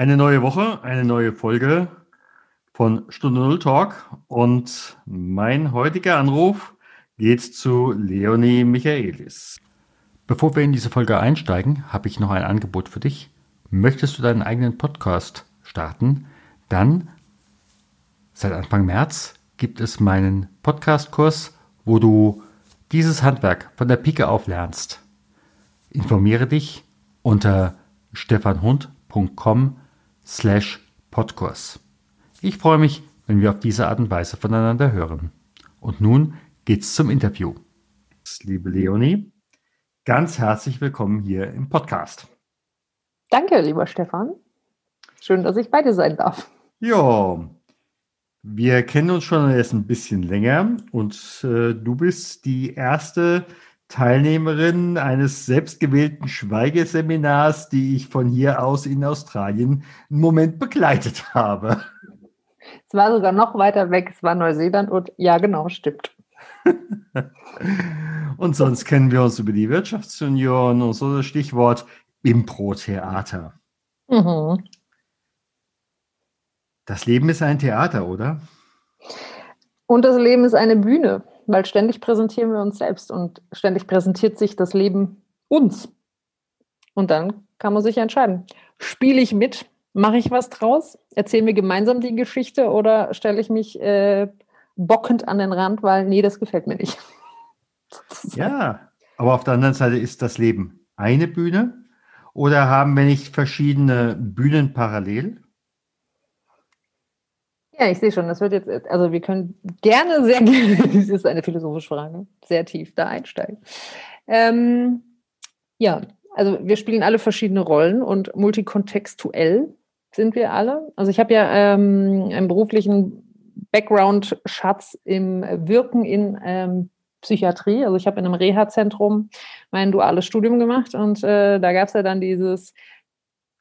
Eine neue Woche, eine neue Folge von Stunde Null Talk und mein heutiger Anruf geht zu Leonie Michaelis. Bevor wir in diese Folge einsteigen, habe ich noch ein Angebot für dich. Möchtest du deinen eigenen Podcast starten? Dann seit Anfang März gibt es meinen Podcast-Kurs, wo du dieses Handwerk von der Pike auf lernst. Informiere dich unter stefanhund.com slash Podkurs. Ich freue mich, wenn wir auf diese Art und Weise voneinander hören. Und nun geht's zum Interview. Liebe Leonie, ganz herzlich willkommen hier im Podcast. Danke, lieber Stefan. Schön, dass ich bei dir sein darf. Ja, wir kennen uns schon erst ein bisschen länger und äh, du bist die erste Teilnehmerin eines selbstgewählten Schweigeseminars, die ich von hier aus in Australien einen Moment begleitet habe. Es war sogar noch weiter weg, es war Neuseeland und ja, genau, stimmt. und sonst kennen wir uns über die Wirtschaftsunion und so das Stichwort Impro-Theater. Mhm. Das Leben ist ein Theater, oder? Und das Leben ist eine Bühne weil ständig präsentieren wir uns selbst und ständig präsentiert sich das Leben uns. Und dann kann man sich entscheiden. Spiele ich mit? Mache ich was draus? Erzählen wir gemeinsam die Geschichte oder stelle ich mich äh, bockend an den Rand, weil nee, das gefällt mir nicht. ja, aber auf der anderen Seite ist das Leben eine Bühne oder haben wir nicht verschiedene Bühnen parallel? Ja, ich sehe schon, das wird jetzt, also wir können gerne sehr gerne, das ist eine philosophische Frage, sehr tief da einsteigen. Ähm, ja, also wir spielen alle verschiedene Rollen und multikontextuell sind wir alle. Also ich habe ja ähm, einen beruflichen Background-Schatz im Wirken in ähm, Psychiatrie. Also ich habe in einem Reha-Zentrum mein duales Studium gemacht und äh, da gab es ja dann dieses,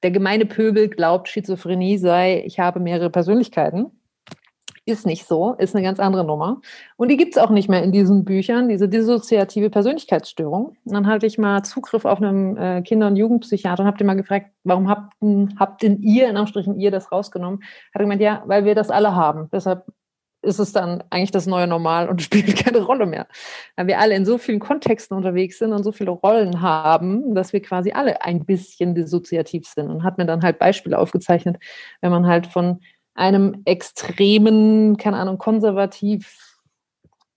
der gemeine Pöbel glaubt, Schizophrenie sei, ich habe mehrere Persönlichkeiten ist nicht so, ist eine ganz andere Nummer. Und die gibt es auch nicht mehr in diesen Büchern, diese dissoziative Persönlichkeitsstörung. Und dann hatte ich mal Zugriff auf einen äh, Kinder- und Jugendpsychiater und habe den mal gefragt, warum habt, habt denn ihr, in Anstrichen ihr, das rausgenommen? Hat er gemeint, ja, weil wir das alle haben. Deshalb ist es dann eigentlich das neue Normal und spielt keine Rolle mehr. Weil wir alle in so vielen Kontexten unterwegs sind und so viele Rollen haben, dass wir quasi alle ein bisschen dissoziativ sind. Und hat mir dann halt Beispiele aufgezeichnet, wenn man halt von einem extremen, keine Ahnung, konservativ,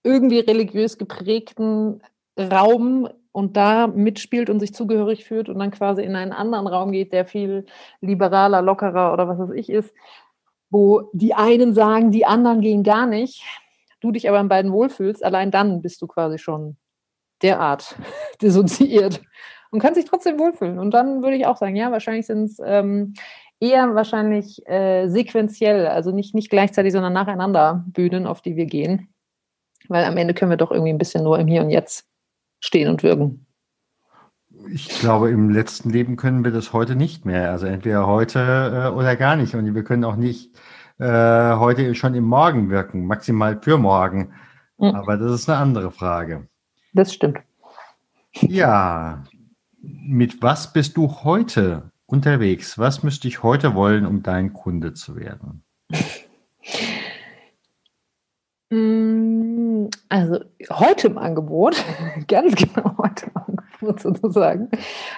irgendwie religiös geprägten Raum und da mitspielt und sich zugehörig fühlt und dann quasi in einen anderen Raum geht, der viel liberaler, lockerer oder was weiß ich ist, wo die einen sagen, die anderen gehen gar nicht, du dich aber in beiden wohlfühlst, allein dann bist du quasi schon derart dissoziiert und kannst dich trotzdem wohlfühlen. Und dann würde ich auch sagen, ja, wahrscheinlich sind es ähm, eher wahrscheinlich äh, sequenziell, also nicht, nicht gleichzeitig, sondern nacheinander Bühnen, auf die wir gehen. Weil am Ende können wir doch irgendwie ein bisschen nur im Hier und Jetzt stehen und wirken. Ich glaube, im letzten Leben können wir das heute nicht mehr. Also entweder heute äh, oder gar nicht. Und wir können auch nicht äh, heute schon im Morgen wirken, maximal für morgen. Mhm. Aber das ist eine andere Frage. Das stimmt. Ja, mit was bist du heute unterwegs? Was müsste ich heute wollen, um dein Kunde zu werden? Mm, also heute im Angebot, ganz genau heute im Angebot sozusagen,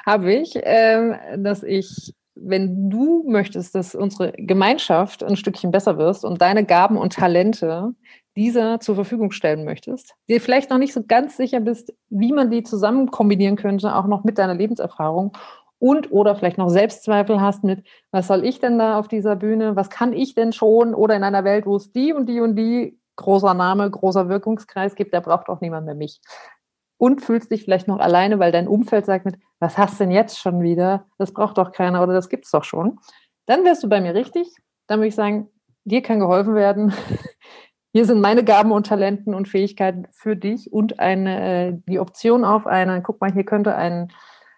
habe ich, äh, dass ich, wenn du möchtest, dass unsere Gemeinschaft ein Stückchen besser wirst und deine Gaben und Talente dieser zur Verfügung stellen möchtest, dir vielleicht noch nicht so ganz sicher bist, wie man die zusammen kombinieren könnte, auch noch mit deiner Lebenserfahrung und oder vielleicht noch Selbstzweifel hast mit, was soll ich denn da auf dieser Bühne, was kann ich denn schon oder in einer Welt, wo es die und die und die großer Name, großer Wirkungskreis gibt, da braucht auch niemand mehr mich. Und fühlst dich vielleicht noch alleine, weil dein Umfeld sagt mit, was hast denn jetzt schon wieder? Das braucht doch keiner oder das gibt's doch schon. Dann wärst du bei mir richtig. Dann würde ich sagen, dir kann geholfen werden. Hier sind meine Gaben und Talenten und Fähigkeiten für dich und eine, äh, die Option auf eine, guck mal, hier könnte ein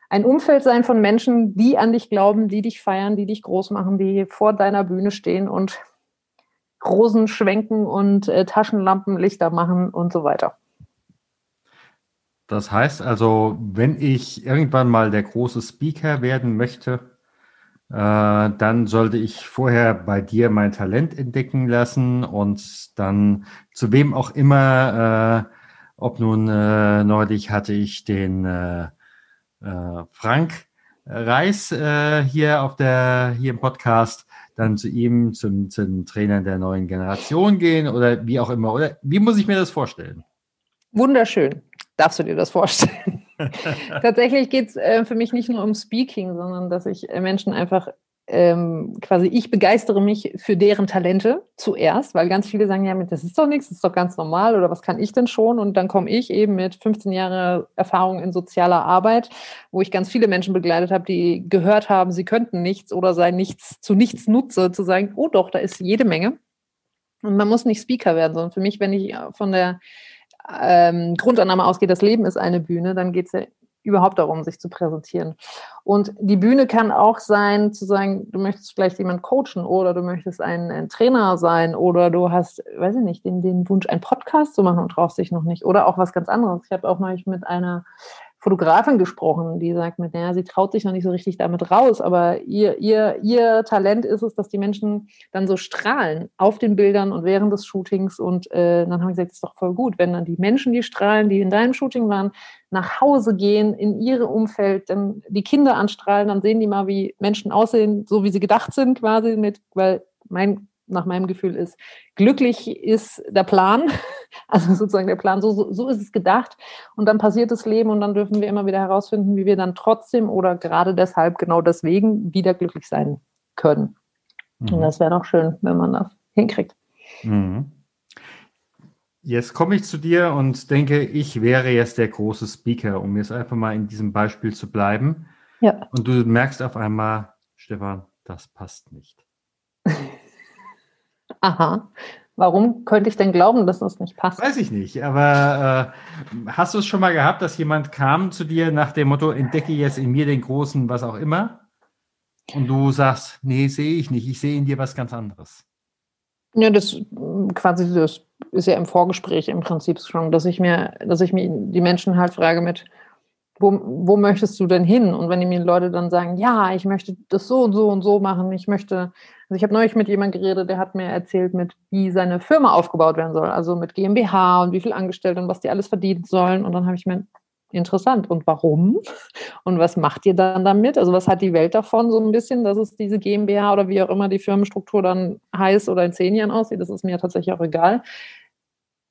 ein Umfeld sein von Menschen, die an dich glauben, die dich feiern, die dich groß machen, die vor deiner Bühne stehen und Rosen schwenken und äh, Taschenlampenlichter machen und so weiter. Das heißt also, wenn ich irgendwann mal der große Speaker werden möchte, Äh, dann sollte ich vorher bei dir mein Talent entdecken lassen und dann zu wem auch immer, äh, ob nun äh, neulich hatte ich den äh, Frank Reis äh, hier auf der hier im Podcast, dann zu ihm zum, zum Trainer der neuen Generation gehen oder wie auch immer. Oder wie muss ich mir das vorstellen? Wunderschön. Darfst du dir das vorstellen? Tatsächlich geht es äh, für mich nicht nur um Speaking, sondern dass ich äh, Menschen einfach ähm, quasi, ich begeistere mich für deren Talente zuerst, weil ganz viele sagen, ja, das ist doch nichts, das ist doch ganz normal oder was kann ich denn schon? Und dann komme ich eben mit 15 Jahren Erfahrung in sozialer Arbeit, wo ich ganz viele Menschen begleitet habe, die gehört haben, sie könnten nichts oder sei nichts zu nichts nutze, zu sagen, oh doch, da ist jede Menge. Und man muss nicht Speaker werden, sondern für mich, wenn ich von der ähm, Grundannahme ausgeht, das Leben ist eine Bühne, dann geht es ja überhaupt darum, sich zu präsentieren. Und die Bühne kann auch sein, zu sagen, du möchtest vielleicht jemanden coachen oder du möchtest ein, ein, Trainer sein oder du hast, weiß ich nicht, den, den Wunsch, einen Podcast zu machen und traust dich noch nicht oder auch was ganz anderes. Ich habe auch mal mit einer Fotografin gesprochen, die sagt mit, naja, sie traut sich noch nicht so richtig damit raus, aber ihr, ihr, ihr Talent ist es, dass die Menschen dann so strahlen auf den Bildern und während des Shootings und äh, dann haben wir gesagt, das ist doch voll gut, wenn dann die Menschen, die strahlen, die in deinem Shooting waren, nach Hause gehen, in ihre Umfeld, dann die Kinder anstrahlen, dann sehen die mal, wie Menschen aussehen, so wie sie gedacht sind quasi mit, weil mein nach meinem Gefühl ist, glücklich ist der Plan, also sozusagen der Plan, so, so, so ist es gedacht und dann passiert das Leben und dann dürfen wir immer wieder herausfinden, wie wir dann trotzdem oder gerade deshalb genau deswegen wieder glücklich sein können. Mhm. Und das wäre doch schön, wenn man das hinkriegt. Mhm. Jetzt komme ich zu dir und denke, ich wäre jetzt der große Speaker, um jetzt einfach mal in diesem Beispiel zu bleiben. Ja. Und du merkst auf einmal, Stefan, das passt nicht. Aha. Warum könnte ich denn glauben, dass das nicht passt? Weiß ich nicht, aber äh, hast du es schon mal gehabt, dass jemand kam zu dir nach dem Motto, entdecke jetzt in mir den großen, was auch immer? Und du sagst, nee, sehe ich nicht, ich sehe in dir was ganz anderes. Ja, das quasi das ist ja im Vorgespräch im Prinzip schon, dass ich mir, dass ich mir die Menschen halt frage mit, wo, wo möchtest du denn hin? Und wenn die mir Leute dann sagen, ja, ich möchte das so und so und so machen, ich möchte also ich habe neulich mit jemandem geredet, der hat mir erzählt, mit wie seine Firma aufgebaut werden soll, also mit GmbH und wie viel Angestellte und was die alles verdienen sollen. Und dann habe ich mir interessant. Und warum? Und was macht ihr dann damit? Also was hat die Welt davon so ein bisschen, dass es diese GmbH oder wie auch immer die Firmenstruktur dann heißt oder in zehn Jahren aussieht? Das ist mir tatsächlich auch egal.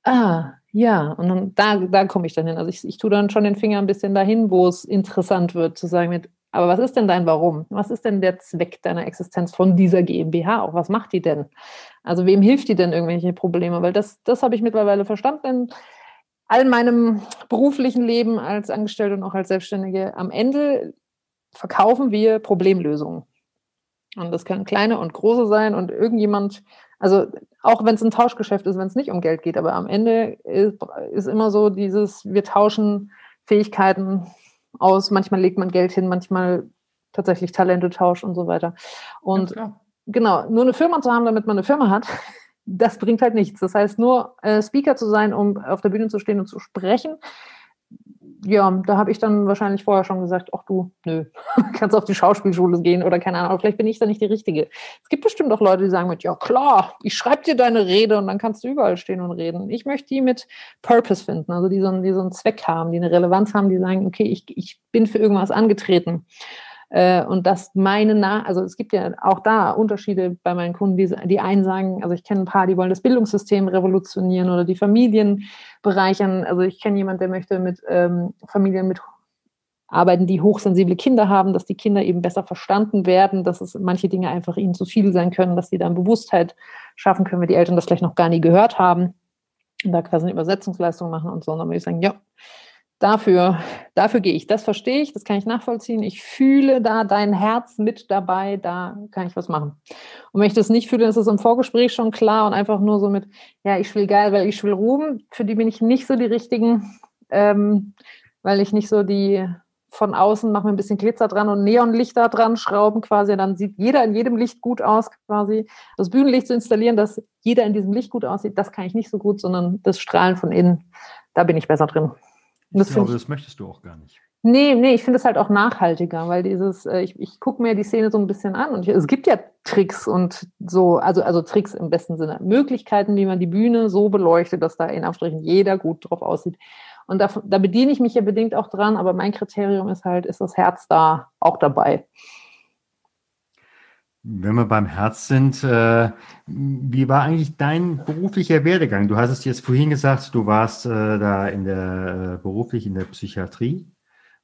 Ah, ja, und dann, da, da komme ich dann hin. Also ich, ich tue dann schon den Finger ein bisschen dahin, wo es interessant wird, zu sagen mit, aber was ist denn dein Warum? Was ist denn der Zweck deiner Existenz von dieser GmbH? Auch was macht die denn? Also wem hilft die denn irgendwelche Probleme? Weil das, das habe ich mittlerweile verstanden in all meinem beruflichen Leben als Angestellte und auch als Selbstständige. Am Ende verkaufen wir Problemlösungen. Und das können kleine und große sein und irgendjemand, also auch wenn es ein Tauschgeschäft ist, wenn es nicht um Geld geht, aber am Ende ist, ist immer so dieses, wir tauschen Fähigkeiten, aus. Manchmal legt man Geld hin, manchmal tatsächlich Talente tauscht und so weiter. Und ja, genau, nur eine Firma zu haben, damit man eine Firma hat, das bringt halt nichts. Das heißt, nur äh, Speaker zu sein, um auf der Bühne zu stehen und zu sprechen, ja, da habe ich dann wahrscheinlich vorher schon gesagt, ach du, nö, kannst auf die Schauspielschule gehen oder keine Ahnung, vielleicht bin ich da nicht die Richtige. Es gibt bestimmt auch Leute, die sagen mit, ja klar, ich schreibe dir deine Rede und dann kannst du überall stehen und reden. Ich möchte die mit Purpose finden, also die so, einen, die so einen Zweck haben, die eine Relevanz haben, die sagen, okay, ich, ich bin für irgendwas angetreten. Äh, und das meine nach, also es gibt ja auch da Unterschiede bei meinen Kunden, die, die einen sagen, also ich kenne ein paar, die wollen das Bildungssystem revolutionieren oder die Familien bereichern. Also ich kenne jemanden, der möchte mit ähm, Familien mit arbeiten, die hochsensible Kinder haben, dass die Kinder eben besser verstanden werden, dass es manche Dinge einfach ihnen zu viel sein können, dass sie dann Bewusstheit schaffen können, wenn die Eltern das vielleicht noch gar nie gehört haben und da quasi eine Übersetzungsleistung machen und so. Und dann würde ich sagen, ja, dafür, dafür gehe ich. Das verstehe ich, das kann ich nachvollziehen. Ich fühle da dein Herz mit dabei, da kann ich was machen. Und wenn ich das nicht fühle, ist es im Vorgespräch schon klar und einfach nur so mit, ja, ich will geil, weil ich will Ruhm. Für die bin ich nicht so die richtigen, ähm, weil ich nicht so die von außen mache mir ein bisschen Glitzer dran und Neonlichter dran schrauben quasi, dann sieht jeder in jedem Licht gut aus quasi. Das Bühnenlicht zu installieren, dass jeder in diesem Licht gut aussieht, das kann ich nicht so gut, sondern das Strahlen von innen, da bin ich besser drin. Ich glaube, das möchtest du auch gar nicht. Nee, nee, ich finde es halt auch nachhaltiger, weil dieses, äh, ich, ich gucke mir die Szene so ein bisschen an und ich, es gibt ja Tricks und so, also, also Tricks im besten Sinne, Möglichkeiten, wie man die Bühne so beleuchtet, dass da in Abstrichen jeder gut drauf aussieht. Und da, da bediene ich mich ja bedingt auch dran, aber mein Kriterium ist halt, ist das Herz da auch dabei? Wenn wir beim Herz sind, äh, wie war eigentlich dein beruflicher Werdegang? Du hast es jetzt vorhin gesagt, du warst äh, da in der äh, beruflich in der Psychiatrie.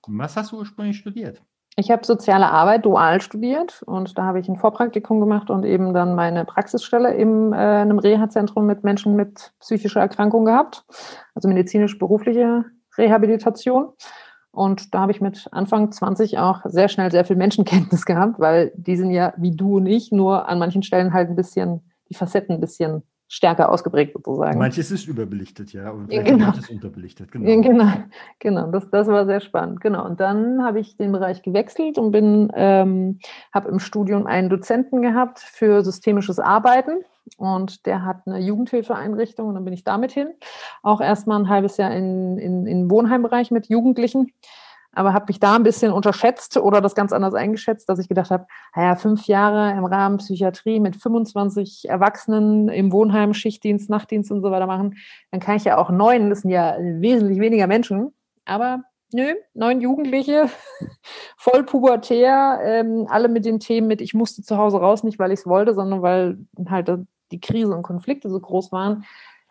Was hast du ursprünglich studiert? Ich habe soziale Arbeit dual studiert und da habe ich ein Vorpraktikum gemacht und eben dann meine Praxisstelle im, äh, einem Reha-Zentrum mit Menschen mit psychischer Erkrankung gehabt, also medizinisch-berufliche Rehabilitation. Und da habe ich mit Anfang 20 auch sehr schnell sehr viel Menschenkenntnis gehabt, weil die sind ja wie du und ich nur an manchen Stellen halt ein bisschen, die Facetten ein bisschen stärker ausgeprägt sozusagen. Manches ist überbelichtet, ja, und genau. manches unterbelichtet. Genau, genau, genau. Das, das war sehr spannend. Genau. Und dann habe ich den Bereich gewechselt und bin, ähm, habe im Studium einen Dozenten gehabt für systemisches Arbeiten. Und der hat eine Jugendhilfeeinrichtung und dann bin ich damit hin. Auch erstmal ein halbes Jahr in, in, in Wohnheimbereich mit Jugendlichen aber habe mich da ein bisschen unterschätzt oder das ganz anders eingeschätzt, dass ich gedacht habe, naja, fünf Jahre im Rahmen Psychiatrie mit 25 Erwachsenen im Wohnheim, Schichtdienst, Nachtdienst und so weiter machen, dann kann ich ja auch neun, das sind ja wesentlich weniger Menschen, aber nö, neun Jugendliche, voll pubertär, ähm, alle mit den Themen mit, ich musste zu Hause raus, nicht weil ich es wollte, sondern weil halt die Krise und Konflikte so groß waren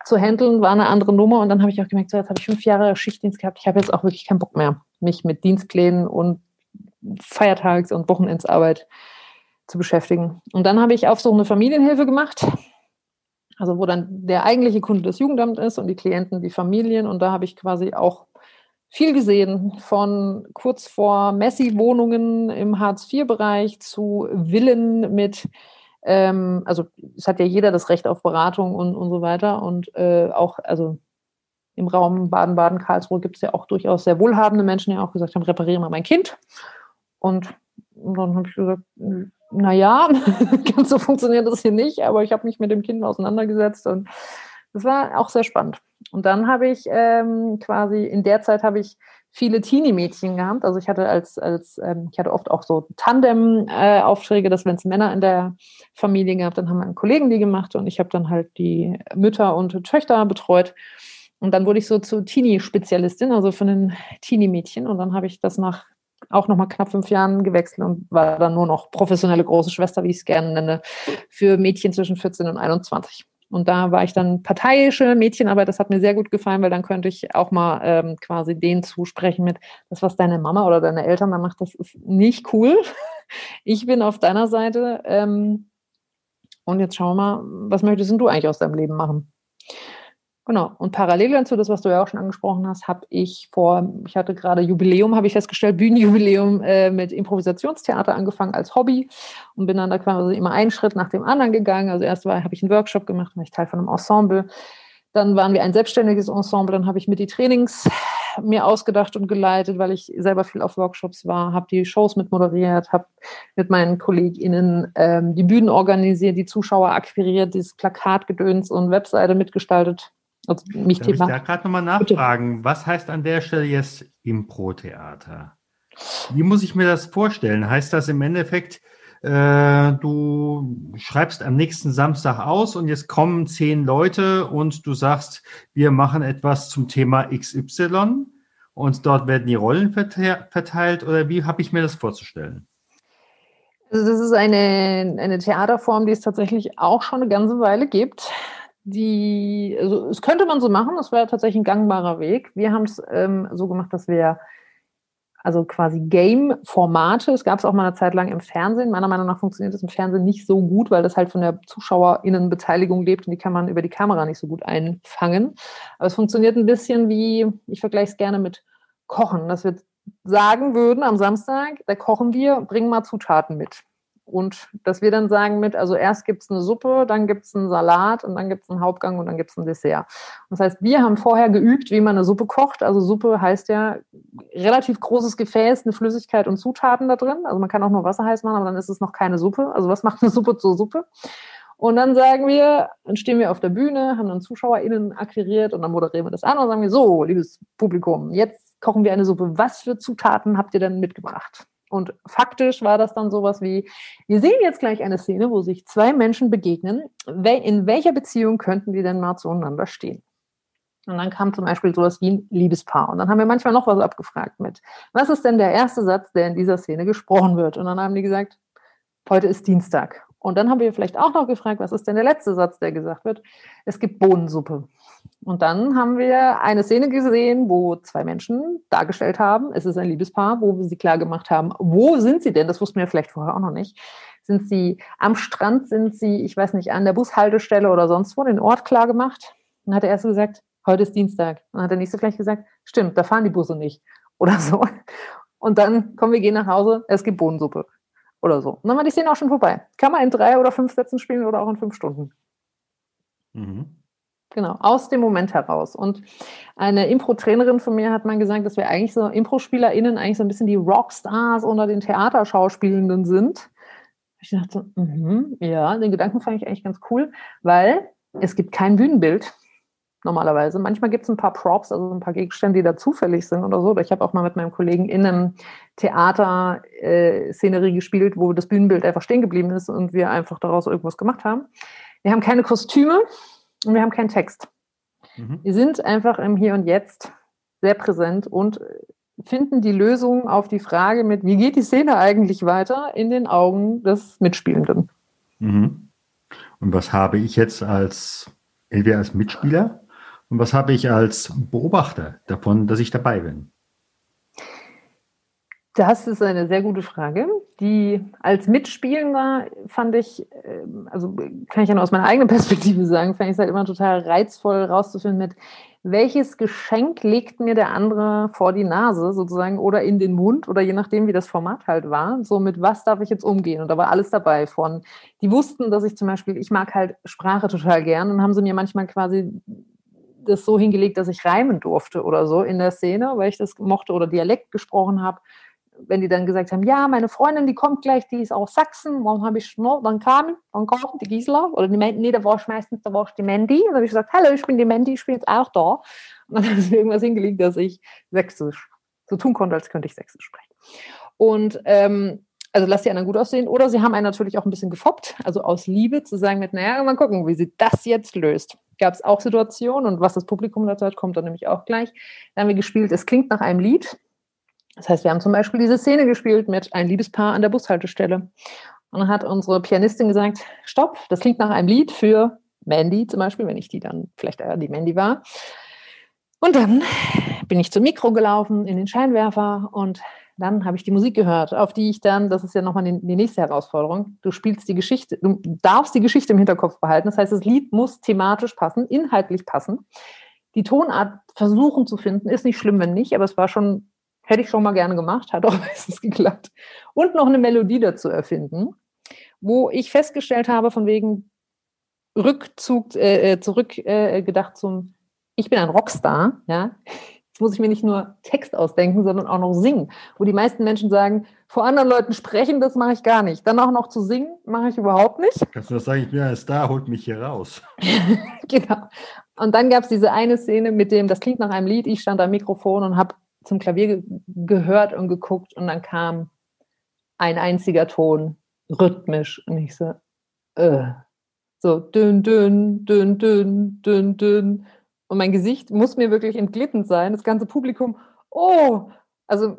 zu handeln, war eine andere Nummer. Und dann habe ich auch gemerkt, so, jetzt habe ich fünf Jahre Schichtdienst gehabt. Ich habe jetzt auch wirklich keinen Bock mehr, mich mit Dienstplänen und Feiertags- und Wochenendsarbeit zu beschäftigen. Und dann habe ich aufsuchende Familienhilfe gemacht. Also wo dann der eigentliche Kunde das Jugendamt ist und die Klienten die Familien. Und da habe ich quasi auch viel gesehen, von kurz vor Messi-Wohnungen im Hartz-IV-Bereich zu Villen mit ähm, also es hat ja jeder das Recht auf Beratung und, und so weiter. Und äh, auch, also im Raum Baden-Baden, Karlsruhe gibt es ja auch durchaus sehr wohlhabende Menschen, die auch gesagt haben, repariere mal mein Kind. Und, dann habe ich gesagt, naja, ganz so funktioniert das hier nicht, aber ich habe mich mit dem Kind auseinandergesetzt und das war auch sehr spannend. Und dann habe ich ähm, quasi, in der Zeit habe ich viele Teenie-Mädchen gehabt. Also ich hatte als, als ähm, ich hatte oft auch so Tandem-Aufträge, dass wenn es Männer in der Familie gab, dann haben meine Kollegen die gemacht und ich habe dann halt die Mütter und Töchter betreut. Und dann wurde ich so zu Teenie-Spezialistin, also von den Teenie-Mädchen. Und dann habe ich das nach auch noch mal knapp fünf Jahren gewechselt und war dann nur noch professionelle große Schwester, wie ich es gerne nenne, für Mädchen zwischen 14 und 21. Und da war ich dann parteiische Mädchenarbeit. Das hat mir sehr gut gefallen, weil dann könnte ich auch mal ähm, quasi denen zusprechen mit, das, was deine Mama oder deine Eltern da macht, das ist nicht cool. Ich bin auf deiner Seite. Ähm, und jetzt schauen wir mal, was möchtest du eigentlich aus deinem Leben machen? Genau. Und parallel dazu, das, was du ja auch schon angesprochen hast, habe ich vor, ich hatte gerade Jubiläum, habe ich festgestellt, Bühnenjubiläum äh, mit Improvisationstheater angefangen als Hobby und bin dann da quasi immer einen Schritt nach dem anderen gegangen. Also erst war, habe ich einen Workshop gemacht, war ich Teil von einem Ensemble. Dann waren wir ein selbstständiges Ensemble, dann habe ich mir die Trainings mir ausgedacht und geleitet, weil ich selber viel auf Workshops war, habe die Shows mit moderiert, habe mit meinen KollegInnen ähm, die Bühnen organisiert, die Zuschauer akquiriert, dieses Plakatgedöns und Webseite mitgestaltet also mich Darf Thema. Ich da gerade nochmal nachfragen, Bitte. was heißt an der Stelle jetzt Impro-Theater? Wie muss ich mir das vorstellen? Heißt das im Endeffekt, äh, du schreibst am nächsten Samstag aus und jetzt kommen zehn Leute und du sagst, wir machen etwas zum Thema XY und dort werden die Rollen verteilt oder wie habe ich mir das vorzustellen? Also das ist eine, eine Theaterform, die es tatsächlich auch schon eine ganze Weile gibt die, also es könnte man so machen, das wäre tatsächlich ein gangbarer Weg. Wir haben es ähm, so gemacht, dass wir also quasi Game-Formate, es gab es auch mal eine Zeit lang im Fernsehen. Meiner Meinung nach funktioniert das im Fernsehen nicht so gut, weil das halt von der ZuschauerInnenbeteiligung lebt und die kann man über die Kamera nicht so gut einfangen. Aber es funktioniert ein bisschen wie, ich vergleiche es gerne mit Kochen, dass wir sagen würden am Samstag, da kochen wir, bringen mal Zutaten mit. Und dass wir dann sagen mit, also erst gibt es eine Suppe, dann gibt es einen Salat und dann gibt es einen Hauptgang und dann gibt es ein Dessert. Das heißt, wir haben vorher geübt, wie man eine Suppe kocht. Also Suppe heißt ja relativ großes Gefäß, eine Flüssigkeit und Zutaten da drin. Also man kann auch nur Wasser heiß machen, aber dann ist es noch keine Suppe. Also was macht eine Suppe zur Suppe? Und dann sagen wir, dann stehen wir auf der Bühne, haben dann ZuschauerInnen akquiriert und dann moderieren wir das an und sagen wir, so, liebes Publikum, jetzt kochen wir eine Suppe. Was für Zutaten habt ihr denn mitgebracht? Und faktisch war das dann sowas wie, wir sehen jetzt gleich eine Szene, wo sich zwei Menschen begegnen. In welcher Beziehung könnten die denn mal zueinander stehen? Und dann kam zum Beispiel sowas wie ein Liebespaar. Und dann haben wir manchmal noch was abgefragt mit, was ist denn der erste Satz, der in dieser Szene gesprochen wird? Und dann haben die gesagt, heute ist Dienstag. Und dann haben wir vielleicht auch noch gefragt, was ist denn der letzte Satz, der gesagt wird? Es gibt Bohnensuppe. Und dann haben wir eine Szene gesehen, wo zwei Menschen dargestellt haben, es ist ein Liebespaar, wo wir sie klar gemacht haben, wo sind sie denn? Das wussten wir vielleicht vorher auch noch nicht. Sind sie am Strand? Sind sie, ich weiß nicht, an der Bushaltestelle oder sonst wo, den Ort klar gemacht? Dann hat der erste gesagt, heute ist Dienstag. Und dann hat der nächste vielleicht gesagt, stimmt, da fahren die Busse nicht. Oder so. Und dann kommen wir gehen nach Hause, es gibt Bohnensuppe oder so. Und dann war die Szene auch schon vorbei. Kann man in drei oder fünf Sätzen spielen oder auch in fünf Stunden. Mhm. Genau, aus dem Moment heraus. Und eine Impro-Trainerin von mir hat mal gesagt, dass wir eigentlich so Impro-SpielerInnen eigentlich so ein bisschen die Rockstars unter den Theaterschauspielenden sind. Ich dachte, mm ja, den Gedanken fand ich eigentlich ganz cool, weil es gibt kein Bühnenbild normalerweise. Manchmal gibt es ein paar Props, also ein paar Gegenstände, die da zufällig sind oder so. Ich habe auch mal mit meinem Kollegen in einem Theater äh, Szenerie gespielt, wo das Bühnenbild einfach stehen geblieben ist und wir einfach daraus irgendwas gemacht haben. Wir haben keine Kostüme und wir haben keinen Text. Mhm. Wir sind einfach im Hier und Jetzt sehr präsent und finden die Lösung auf die Frage mit, wie geht die Szene eigentlich weiter in den Augen des Mitspielenden. Mhm. Und was habe ich jetzt als, entweder als Mitspieler und was habe ich als Beobachter davon, dass ich dabei bin? Das ist eine sehr gute Frage. Die als Mitspielender fand ich, ähm, also kann ich ja nur aus meiner eigenen Perspektive sagen, fand ich es halt immer total reizvoll rauszufinden mit, welches Geschenk legt mir der andere vor die Nase sozusagen oder in den Mund oder je nachdem, wie das Format halt war. So mit was darf ich jetzt umgehen? Und da war alles dabei von, die wussten, dass ich zum Beispiel, ich mag halt Sprache total gern und haben sie mir manchmal quasi das so hingelegt, dass ich reimen durfte oder so in der Szene, weil ich das mochte oder Dialekt gesprochen habe. Wenn die dann gesagt haben, ja, meine Freundin, die kommt gleich, die ist aus Sachsen, warum habe ich noch, dann kam, dann kam die Gisela oder die Mandy, nee, da war ich meistens, da war ich die Mandy. Und dann habe ich gesagt, hallo, ich bin die Mandy, ich bin jetzt auch da. Und dann haben sie irgendwas hingelegt, dass ich Sächsisch so tun konnte, als könnte ich Sächsisch sprechen. Und ähm, also lass die anderen gut aussehen. Oder sie haben einen natürlich auch ein bisschen gefoppt, also aus Liebe zu sagen mit, naja, mal gucken, wie sie das jetzt löst. Gab es auch Situationen und was das Publikum dazu hat, kommt dann nämlich auch gleich. Da haben wir gespielt, es klingt nach einem Lied. Das heißt, wir haben zum Beispiel diese Szene gespielt mit ein Liebespaar an der Bushaltestelle. Und dann hat unsere Pianistin gesagt, stopp, das klingt nach einem Lied für Mandy zum Beispiel, wenn ich die dann vielleicht äh, die Mandy war. Und dann bin ich zum Mikro gelaufen, in den Scheinwerfer und dann habe ich die Musik gehört, auf die ich dann, das ist ja nochmal die, die nächste Herausforderung, du spielst die Geschichte, du darfst die Geschichte im Hinterkopf behalten. Das heißt, das Lied muss thematisch passen, inhaltlich passen. Die Tonart versuchen zu finden, ist nicht schlimm, wenn nicht, aber es war schon, hätte ich schon mal gerne gemacht, hat auch meistens geklappt. Und noch eine Melodie dazu erfinden, wo ich festgestellt habe, von wegen Rückzug, äh, äh zurück äh, zum, ich bin ein Rockstar, ja. Muss ich mir nicht nur Text ausdenken, sondern auch noch singen. Wo die meisten Menschen sagen, vor anderen Leuten sprechen, das mache ich gar nicht. Dann auch noch zu singen, mache ich überhaupt nicht. Kannst du das sagen, ich bin ein Star, holt mich hier raus. genau. Und dann gab es diese eine Szene mit dem, das klingt nach einem Lied, ich stand am Mikrofon und habe zum Klavier ge gehört und geguckt und dann kam ein einziger Ton, rhythmisch. Und ich so, äh. So, dünn, dünn, dünn, dünn, dünn, dünn. Und mein Gesicht muss mir wirklich entglitten sein. Das ganze Publikum, oh, also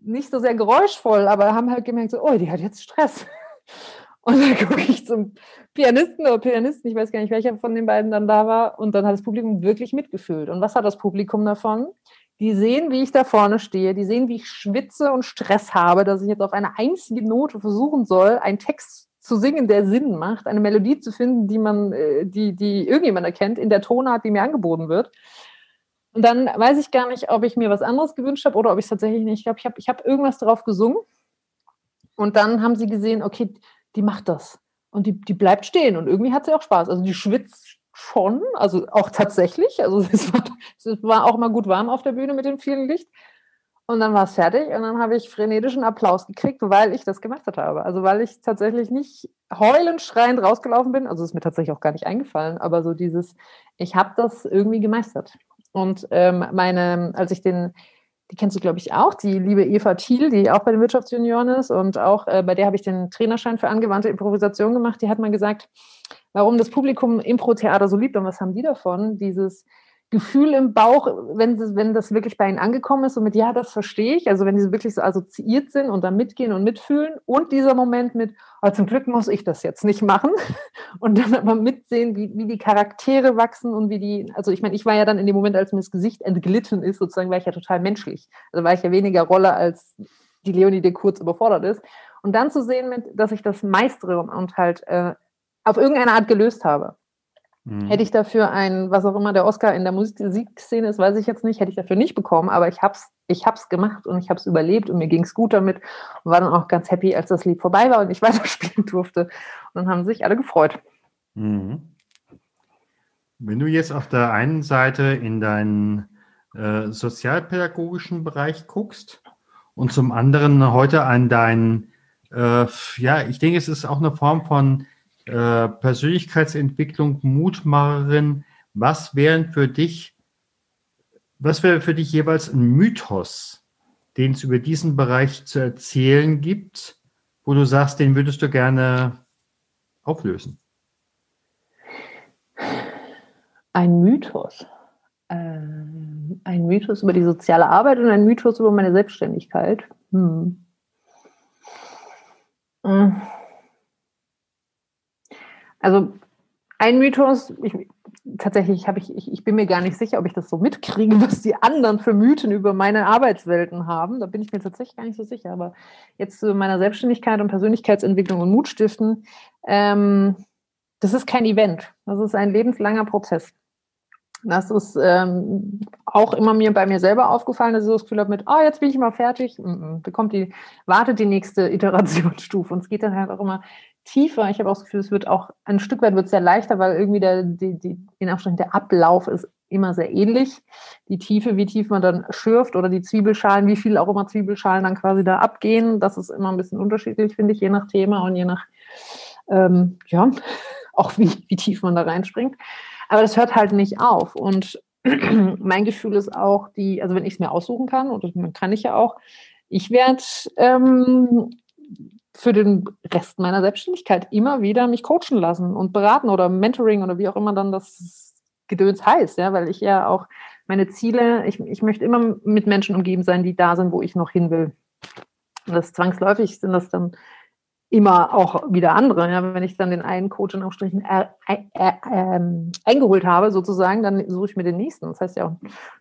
nicht so sehr geräuschvoll, aber haben halt gemerkt, so, oh, die hat jetzt Stress. Und dann gucke ich zum Pianisten oder Pianisten, ich weiß gar nicht, welcher von den beiden dann da war. Und dann hat das Publikum wirklich mitgefühlt. Und was hat das Publikum davon? Die sehen, wie ich da vorne stehe, die sehen, wie ich schwitze und Stress habe, dass ich jetzt auf eine einzige Note versuchen soll, einen Text zu singen, der Sinn macht, eine Melodie zu finden, die man, äh, die, die irgendjemand erkennt, in der Tonart, die mir angeboten wird. Und dann weiß ich gar nicht, ob ich mir was anderes gewünscht habe oder ob ich es tatsächlich nicht. Ich glaube, ich habe ich hab irgendwas drauf gesungen. Und dann haben sie gesehen, okay, die macht das. Und die, die bleibt stehen. Und irgendwie hat sie auch Spaß. Also die schwitzt schon, also auch tatsächlich. Also es war, es war auch mal gut warm auf der Bühne mit dem vielen Licht. Und dann war es fertig und dann habe ich frenetischen Applaus gekriegt, weil ich das gemeistert habe. Also weil ich tatsächlich nicht heulend, schreiend rausgelaufen bin. Also ist mir tatsächlich auch gar nicht eingefallen, aber so dieses, ich habe das irgendwie gemeistert. Und ähm, meine, als ich den, die kennst du, glaube ich, auch, die liebe Eva Thiel, die auch bei den Wirtschaftsjunioren ist und auch äh, bei der habe ich den Trainerschein für angewandte Improvisation gemacht. Die hat mal gesagt, warum das Publikum Impro-Theater so liebt und was haben die davon? Dieses Gefühl im Bauch, wenn, wenn das wirklich bei ihnen angekommen ist, und mit ja, das verstehe ich, also wenn sie wirklich so assoziiert sind und da mitgehen und mitfühlen. Und dieser Moment mit, oh, zum Glück muss ich das jetzt nicht machen. Und dann aber mitsehen, wie, wie die Charaktere wachsen und wie die, also ich meine, ich war ja dann in dem Moment, als mir das Gesicht entglitten ist, sozusagen war ich ja total menschlich, also war ich ja weniger Rolle als die Leonie, die kurz überfordert ist. Und dann zu sehen, mit, dass ich das meistere und halt äh, auf irgendeine Art gelöst habe. Mhm. Hätte ich dafür ein, was auch immer der Oscar in der Musikszene ist, weiß ich jetzt nicht, hätte ich dafür nicht bekommen, aber ich hab's, ich hab's gemacht und ich hab's überlebt und mir ging's gut damit und war dann auch ganz happy, als das Lied vorbei war und ich weiterspielen durfte. Und dann haben sich alle gefreut. Mhm. Wenn du jetzt auf der einen Seite in deinen äh, sozialpädagogischen Bereich guckst und zum anderen heute an deinen, äh, ja, ich denke, es ist auch eine Form von äh, Persönlichkeitsentwicklung, Mutmacherin, was wären für dich, was wäre für dich jeweils ein Mythos, den es über diesen Bereich zu erzählen gibt, wo du sagst, den würdest du gerne auflösen? Ein Mythos. Ähm, ein Mythos über die soziale Arbeit und ein Mythos über meine Selbstständigkeit. Hm. Hm. Also ein Mythos, ich, tatsächlich habe ich, ich, ich bin mir gar nicht sicher, ob ich das so mitkriege, was die anderen für Mythen über meine Arbeitswelten haben. Da bin ich mir tatsächlich gar nicht so sicher. Aber jetzt zu meiner Selbstständigkeit und Persönlichkeitsentwicklung und Mutstiften, ähm, das ist kein Event. Das ist ein lebenslanger Prozess. Das ist ähm, auch immer mir bei mir selber aufgefallen, dass ich so das Gefühl habe mit, oh, jetzt bin ich mal fertig, mm -mm, bekommt die, wartet die nächste Iterationsstufe. Und es geht dann halt auch immer tiefer. Ich habe auch das Gefühl, es wird auch ein Stück weit wird sehr leichter, weil irgendwie der, die, die, in der Ablauf ist immer sehr ähnlich. Die Tiefe, wie tief man dann schürft oder die Zwiebelschalen, wie viel auch immer Zwiebelschalen dann quasi da abgehen, das ist immer ein bisschen unterschiedlich, finde ich, je nach Thema und je nach, ähm, ja, auch wie, wie tief man da reinspringt. Aber das hört halt nicht auf. Und mein Gefühl ist auch, die, also wenn ich es mir aussuchen kann, und das kann ich ja auch, ich werde ähm, für den Rest meiner Selbstständigkeit immer wieder mich coachen lassen und beraten oder Mentoring oder wie auch immer dann das Gedöns heißt, ja, weil ich ja auch meine Ziele, ich, ich möchte immer mit Menschen umgeben sein, die da sind, wo ich noch hin will. Und das zwangsläufig sind das dann immer auch wieder andere. Ja, wenn ich dann den einen Coach in Aufstrichen äh, äh, äh, eingeholt habe, sozusagen, dann suche ich mir den nächsten. Das heißt ja auch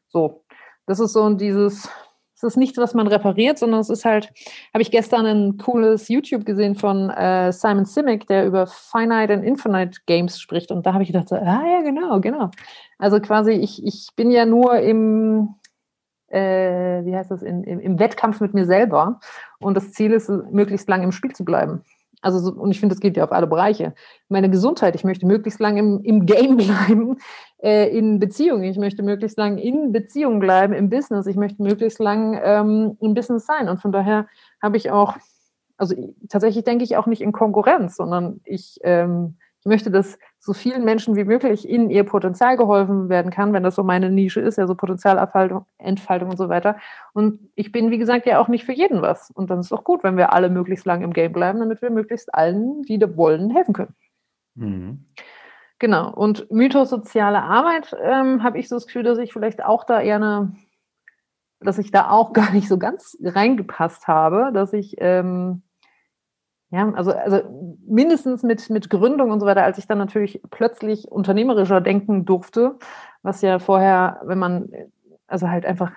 so. Das ist so dieses, es ist nichts, was man repariert, sondern es ist halt, habe ich gestern ein cooles YouTube gesehen von äh, Simon Simic, der über Finite and Infinite Games spricht. Und da habe ich gedacht, so, ah ja, genau, genau. Also quasi, ich, ich bin ja nur im, äh, wie heißt das, in, im, im Wettkampf mit mir selber. Und das Ziel ist, möglichst lang im Spiel zu bleiben. Also, so, und ich finde, das geht ja auf alle Bereiche. Meine Gesundheit, ich möchte möglichst lang im, im Game bleiben, äh, in Beziehungen. Ich möchte möglichst lang in Beziehung bleiben, im Business. Ich möchte möglichst lang ähm, im Business sein. Und von daher habe ich auch, also tatsächlich denke ich auch nicht in Konkurrenz, sondern ich, ähm, ich möchte, dass so vielen Menschen wie möglich in ihr Potenzial geholfen werden kann, wenn das so meine Nische ist, ja so Potenzialentfaltung Entfaltung und so weiter. Und ich bin, wie gesagt, ja auch nicht für jeden was. Und dann ist es auch gut, wenn wir alle möglichst lang im Game bleiben, damit wir möglichst allen, die da wollen, helfen können. Mhm. Genau. Und Mythos soziale Arbeit ähm, habe ich so das Gefühl, dass ich vielleicht auch da eher eine, dass ich da auch gar nicht so ganz reingepasst habe, dass ich ähm, ja, also, also mindestens mit, mit Gründung und so weiter, als ich dann natürlich plötzlich unternehmerischer denken durfte, was ja vorher, wenn man, also halt einfach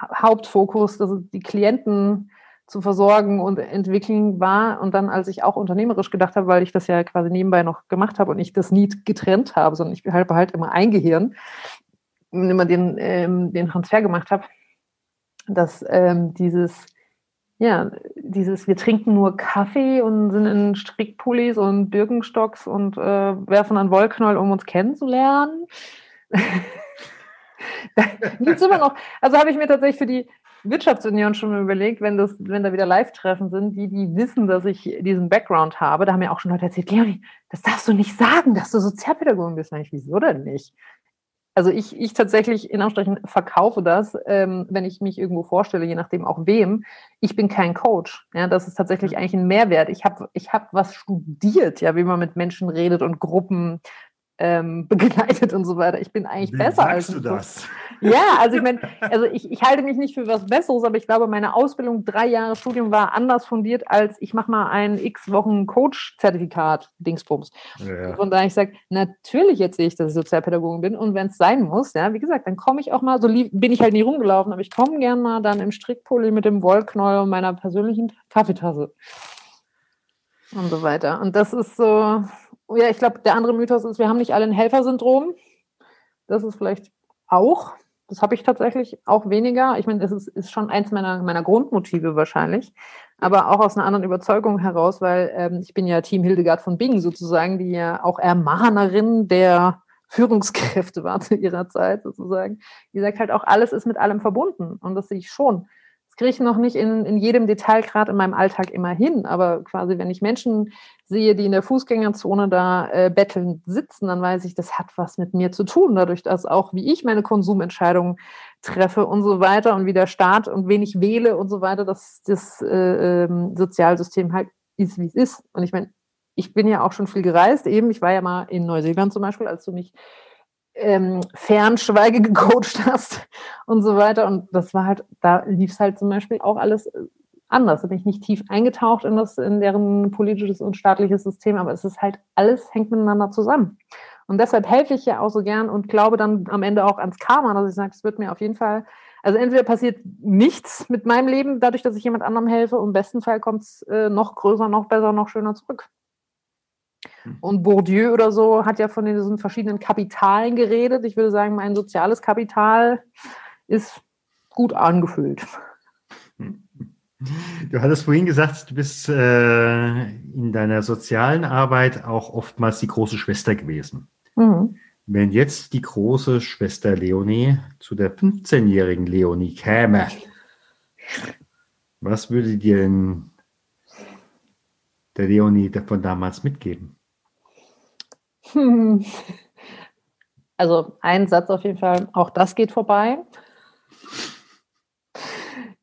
Hauptfokus, dass die Klienten zu versorgen und entwickeln war. Und dann, als ich auch unternehmerisch gedacht habe, weil ich das ja quasi nebenbei noch gemacht habe und ich das nie getrennt habe, sondern ich halt, halt immer ein Gehirn, immer den, ähm, den Transfer gemacht habe, dass ähm, dieses ja, dieses, wir trinken nur Kaffee und sind in Strickpullis und Birkenstocks und äh, werfen an Wollknäuel, um uns kennenzulernen. gibt's immer noch, also habe ich mir tatsächlich für die Wirtschaftsunion schon überlegt, wenn, das, wenn da wieder Live-Treffen sind, die, die wissen, dass ich diesen Background habe, da haben ja auch schon Leute erzählt, Leonie, das darfst du nicht sagen, dass du Sozialpädagogin bist. ich, wieso denn nicht? Also ich, ich tatsächlich in Anführungsstrichen verkaufe das, ähm, wenn ich mich irgendwo vorstelle, je nachdem auch wem. Ich bin kein Coach. Ja, das ist tatsächlich eigentlich ein Mehrwert. Ich habe ich hab was studiert, ja, wie man mit Menschen redet und Gruppen ähm, begleitet und so weiter. Ich bin eigentlich Wie besser sagst als du das? Ja, also ich meine, also ich, ich halte mich nicht für was Besseres, aber ich glaube, meine Ausbildung, drei Jahre Studium war anders fundiert als ich mache mal ein x Wochen Coach-Zertifikat, Dingsbums. Ja. Von daher ich sage, natürlich erzähle ich, dass ich Sozialpädagogin bin und wenn es sein muss, ja, wie gesagt, dann komme ich auch mal, so bin ich halt nie rumgelaufen, aber ich komme gern mal dann im Strickpulli mit dem Wollknäuel und meiner persönlichen Kaffeetasse und so weiter. Und das ist so, ja, ich glaube, der andere Mythos ist, wir haben nicht alle ein Helfersyndrom. Das ist vielleicht auch. Das habe ich tatsächlich auch weniger. Ich meine, das ist, ist schon eins meiner, meiner Grundmotive wahrscheinlich, aber auch aus einer anderen Überzeugung heraus, weil ähm, ich bin ja Team Hildegard von Bingen sozusagen, die ja auch Ermahnerin der Führungskräfte war zu ihrer Zeit sozusagen. Die sagt halt auch, alles ist mit allem verbunden und das sehe ich schon. Das kriege ich noch nicht in, in jedem Detail gerade in meinem Alltag immer hin, aber quasi, wenn ich Menschen sehe, die in der Fußgängerzone da äh, bettelnd sitzen, dann weiß ich, das hat was mit mir zu tun, dadurch, dass auch wie ich meine Konsumentscheidungen treffe und so weiter und wie der Staat und wen ich wähle und so weiter, dass das äh, ähm, Sozialsystem halt ist, wie es ist. Und ich meine, ich bin ja auch schon viel gereist, eben, ich war ja mal in Neuseeland zum Beispiel, als du mich ähm, Fernschweige gecoacht hast und so weiter. Und das war halt, da lief es halt zum Beispiel auch alles äh, anders. Da bin ich nicht tief eingetaucht in das, in deren politisches und staatliches System, aber es ist halt alles hängt miteinander zusammen. Und deshalb helfe ich ja auch so gern und glaube dann am Ende auch ans Karma, dass ich sage, es wird mir auf jeden Fall, also entweder passiert nichts mit meinem Leben, dadurch, dass ich jemand anderem helfe, und im besten Fall kommt es äh, noch größer, noch besser, noch schöner zurück. Hm. Und Bourdieu oder so hat ja von diesen verschiedenen Kapitalen geredet. Ich würde sagen, mein soziales Kapital ist gut angefüllt. Du hattest vorhin gesagt, du bist äh, in deiner sozialen Arbeit auch oftmals die große Schwester gewesen. Mhm. Wenn jetzt die große Schwester Leonie zu der 15-jährigen Leonie käme, was würde dir denn der Leonie von damals mitgeben? Also ein Satz auf jeden Fall, auch das geht vorbei.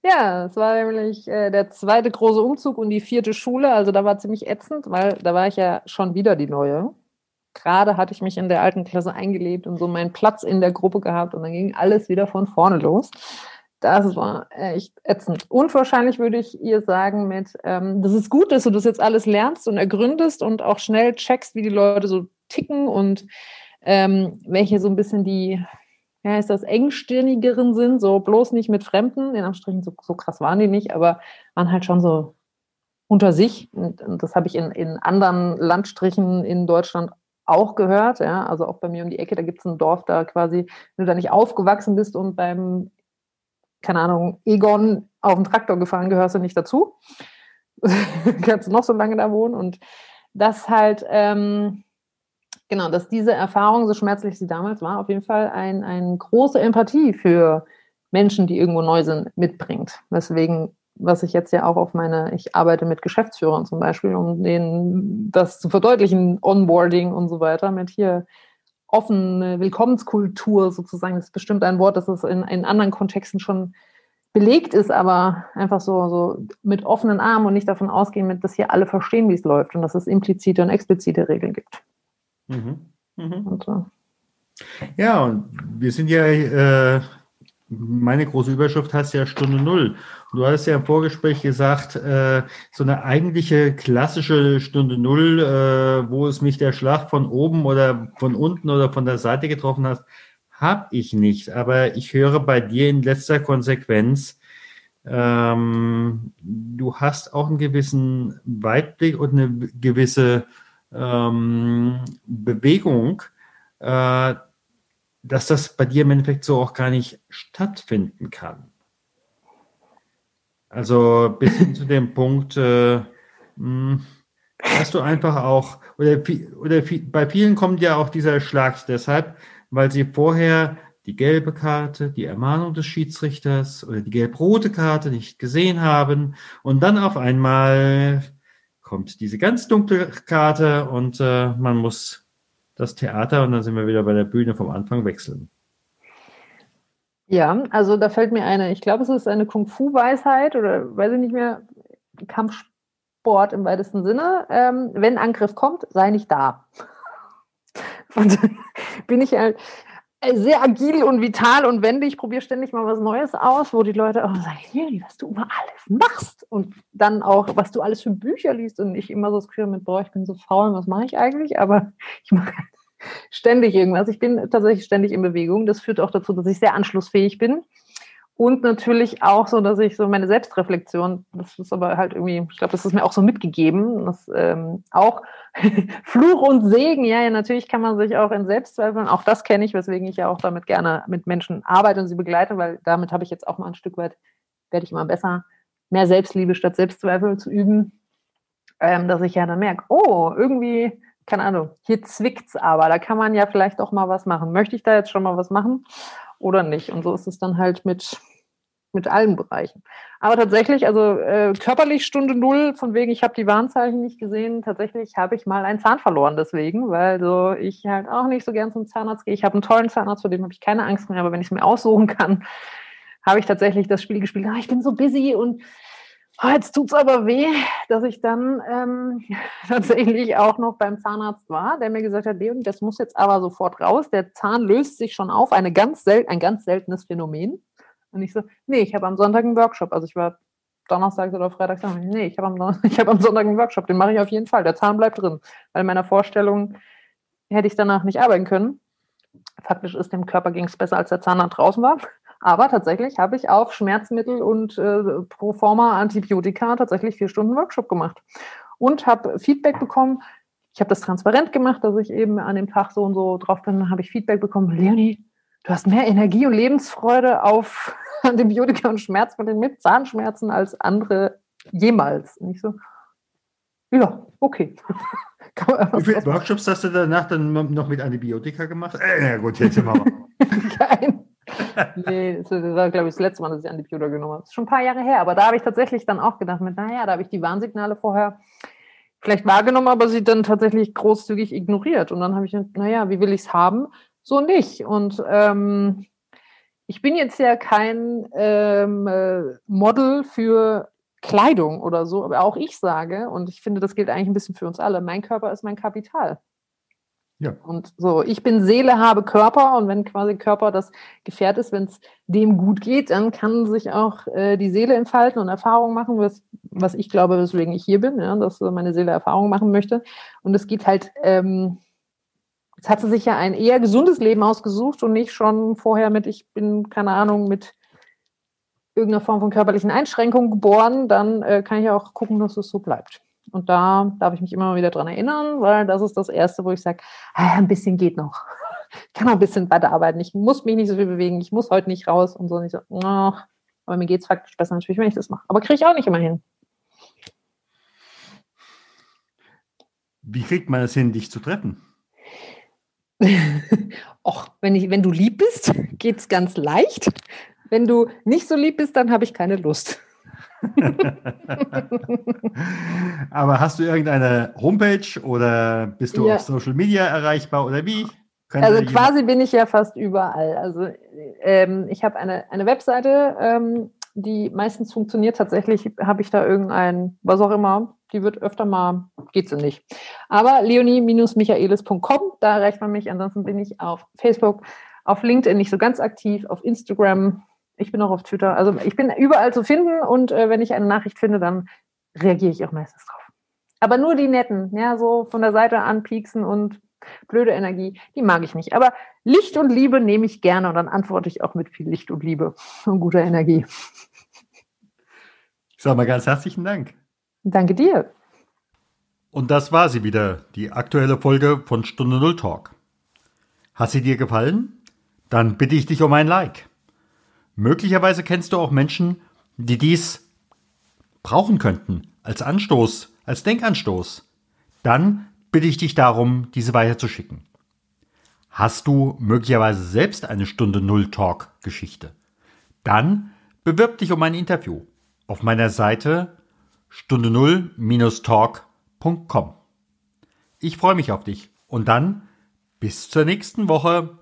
Ja, es war nämlich äh, der zweite große Umzug und die vierte Schule. Also da war ziemlich ätzend, weil da war ich ja schon wieder die Neue. Gerade hatte ich mich in der alten Klasse eingelebt und so meinen Platz in der Gruppe gehabt und dann ging alles wieder von vorne los. Das war echt ätzend. Unwahrscheinlich würde ich ihr sagen mit, ähm, das ist gut, dass du das jetzt alles lernst und ergründest und auch schnell checkst, wie die Leute so ticken und ähm, welche so ein bisschen die, ja, ist das engstirnigeren sind, so bloß nicht mit Fremden, in Anstrichen, so, so krass waren die nicht, aber waren halt schon so unter sich. Und, das habe ich in, in anderen Landstrichen in Deutschland auch gehört, ja, also auch bei mir um die Ecke, da gibt es ein Dorf, da quasi, wenn du da nicht aufgewachsen bist und beim, keine Ahnung, Egon auf den Traktor gefahren, gehörst du nicht dazu. Kannst du noch so lange da wohnen und das halt, ähm, genau, dass diese Erfahrung, so schmerzlich sie damals war, auf jeden Fall eine ein große Empathie für Menschen, die irgendwo neu sind, mitbringt. Weswegen, was ich jetzt ja auch auf meine, ich arbeite mit Geschäftsführern zum Beispiel, um denen das zu verdeutlichen, Onboarding und so weiter, mit hier offene Willkommenskultur sozusagen. Das ist bestimmt ein Wort, das es in, in anderen Kontexten schon belegt ist, aber einfach so, so mit offenen Armen und nicht davon ausgehen, dass hier alle verstehen, wie es läuft und dass es implizite und explizite Regeln gibt. Mhm. Mhm. Und so. Ja, und wir sind ja, äh, meine große Überschrift heißt ja Stunde Null. Und du hast ja im Vorgespräch gesagt, äh, so eine eigentliche klassische Stunde Null, äh, wo es mich der Schlag von oben oder von unten oder von der Seite getroffen hat, habe ich nicht. Aber ich höre bei dir in letzter Konsequenz, ähm, du hast auch einen gewissen Weitblick und eine gewisse ähm, Bewegung, äh, dass das bei dir im Endeffekt so auch gar nicht stattfinden kann. Also bis hin zu dem Punkt, äh, mh, hast du einfach auch, oder, oder bei vielen kommt ja auch dieser Schlag deshalb, weil sie vorher die gelbe Karte, die Ermahnung des Schiedsrichters oder die gelb-rote Karte nicht gesehen haben und dann auf einmal kommt diese ganz dunkle Karte und äh, man muss das Theater und dann sind wir wieder bei der Bühne vom Anfang wechseln. Ja, also da fällt mir eine, ich glaube, es ist eine Kung-Fu-Weisheit oder weiß ich nicht mehr, Kampfsport im weitesten Sinne. Ähm, wenn Angriff kommt, sei nicht da. Und bin ich halt sehr agil und vital und wendig, probiere ständig mal was Neues aus, wo die Leute auch sagen, was du immer alles machst und dann auch, was du alles für Bücher liest und ich immer so das Gefühl mit, boah, ich bin so faul, was mache ich eigentlich? Aber ich mache ständig irgendwas. Ich bin tatsächlich ständig in Bewegung. Das führt auch dazu, dass ich sehr anschlussfähig bin. Und natürlich auch so, dass ich so meine Selbstreflexion, das ist aber halt irgendwie, ich glaube, das ist mir auch so mitgegeben, dass ähm, auch Fluch und Segen, ja, ja, natürlich kann man sich auch in Selbstzweifeln, auch das kenne ich, weswegen ich ja auch damit gerne mit Menschen arbeite und sie begleite, weil damit habe ich jetzt auch mal ein Stück weit, werde ich immer besser, mehr Selbstliebe statt Selbstzweifel zu üben, ähm, dass ich ja dann merke, oh, irgendwie keine Ahnung, hier zwickt's aber, da kann man ja vielleicht auch mal was machen. Möchte ich da jetzt schon mal was machen oder nicht? Und so ist es dann halt mit, mit allen Bereichen. Aber tatsächlich, also äh, körperlich Stunde Null, von wegen, ich habe die Warnzeichen nicht gesehen, tatsächlich habe ich mal einen Zahn verloren deswegen, weil so ich halt auch nicht so gern zum Zahnarzt gehe. Ich habe einen tollen Zahnarzt, vor dem habe ich keine Angst mehr, aber wenn ich es mir aussuchen kann, habe ich tatsächlich das Spiel gespielt, ah, ich bin so busy und oh, jetzt tut's aber weh, dass ich dann ähm, tatsächlich auch noch beim Zahnarzt war, der mir gesagt hat, Leon, das muss jetzt aber sofort raus. Der Zahn löst sich schon auf, eine ganz sel ein ganz seltenes Phänomen. Und ich so, nee, ich habe am Sonntag einen Workshop. Also ich war Donnerstag oder Freitag, nee, ich habe am, hab am Sonntag einen Workshop, den mache ich auf jeden Fall. Der Zahn bleibt drin. Weil in meiner Vorstellung hätte ich danach nicht arbeiten können. Faktisch ist dem Körper ging es besser, als der Zahnarzt draußen war. Aber tatsächlich habe ich auf Schmerzmittel und äh, Proforma Antibiotika tatsächlich vier Stunden Workshop gemacht und habe Feedback bekommen. Ich habe das transparent gemacht, dass ich eben an dem Tag so und so drauf bin. Dann habe ich Feedback bekommen, Leonie, du hast mehr Energie und Lebensfreude auf Antibiotika und Schmerzmittel mit Zahnschmerzen als andere jemals. Und ich so, ja, okay. Wie viele Workshops hast du danach dann noch mit Antibiotika gemacht? Äh, ja gut, jetzt mal. Kein nee, das war, glaube ich, das letzte Mal, dass ich Antibiotika genommen habe. Das ist schon ein paar Jahre her, aber da habe ich tatsächlich dann auch gedacht, mit, naja, da habe ich die Warnsignale vorher vielleicht wahrgenommen, aber sie dann tatsächlich großzügig ignoriert. Und dann habe ich gedacht, naja, wie will ich es haben? So nicht. Und ähm, ich bin jetzt ja kein ähm, äh, Model für Kleidung oder so, aber auch ich sage, und ich finde, das gilt eigentlich ein bisschen für uns alle, mein Körper ist mein Kapital. Ja. Und so, ich bin Seele, habe Körper und wenn quasi Körper das Gefährt ist, wenn es dem gut geht, dann kann sich auch äh, die Seele entfalten und Erfahrungen machen, was, was ich glaube, weswegen ich hier bin, ja, dass meine Seele Erfahrungen machen möchte. Und es geht halt, ähm, jetzt hat sie sich ja ein eher gesundes Leben ausgesucht und nicht schon vorher mit, ich bin, keine Ahnung, mit irgendeiner Form von körperlichen Einschränkungen geboren, dann äh, kann ich auch gucken, dass es so bleibt. Und da darf ich mich immer wieder dran erinnern, weil das ist das Erste, wo ich sage, ah, ein bisschen geht noch. Ich kann noch ein bisschen weiterarbeiten. Ich muss mich nicht so viel bewegen. Ich muss heute nicht raus und so. nicht so, oh, aber mir geht es faktisch besser natürlich, wenn ich das mache. Aber kriege ich auch nicht immer hin. Wie kriegt man es hin, dich zu treffen? Och, wenn, ich, wenn du lieb bist, geht es ganz leicht. Wenn du nicht so lieb bist, dann habe ich keine Lust. Aber hast du irgendeine Homepage oder bist du ja. auf Social Media erreichbar oder wie? also quasi bin ich ja fast überall. Also ähm, ich habe eine, eine Webseite, ähm, die meistens funktioniert. Tatsächlich habe ich da irgendein, was auch immer, die wird öfter mal, geht sie nicht. Aber leonie-michaelis.com, da erreicht man mich. Ansonsten bin ich auf Facebook, auf LinkedIn nicht so ganz aktiv, auf Instagram ich bin auch auf Twitter. Also ich bin überall zu finden und äh, wenn ich eine Nachricht finde, dann reagiere ich auch meistens drauf. Aber nur die netten, ja, so von der Seite anpieksen und blöde Energie, die mag ich nicht. Aber Licht und Liebe nehme ich gerne und dann antworte ich auch mit viel Licht und Liebe und guter Energie. Ich sage mal ganz herzlichen Dank. Danke dir. Und das war sie wieder, die aktuelle Folge von Stunde Null Talk. Hat sie dir gefallen? Dann bitte ich dich um ein Like. Möglicherweise kennst du auch Menschen, die dies brauchen könnten, als Anstoß, als Denkanstoß. Dann bitte ich dich darum, diese weiterzuschicken. Hast du möglicherweise selbst eine Stunde Null Talk Geschichte? Dann bewirb dich um ein Interview auf meiner Seite stunde null-talk.com. Ich freue mich auf dich und dann bis zur nächsten Woche.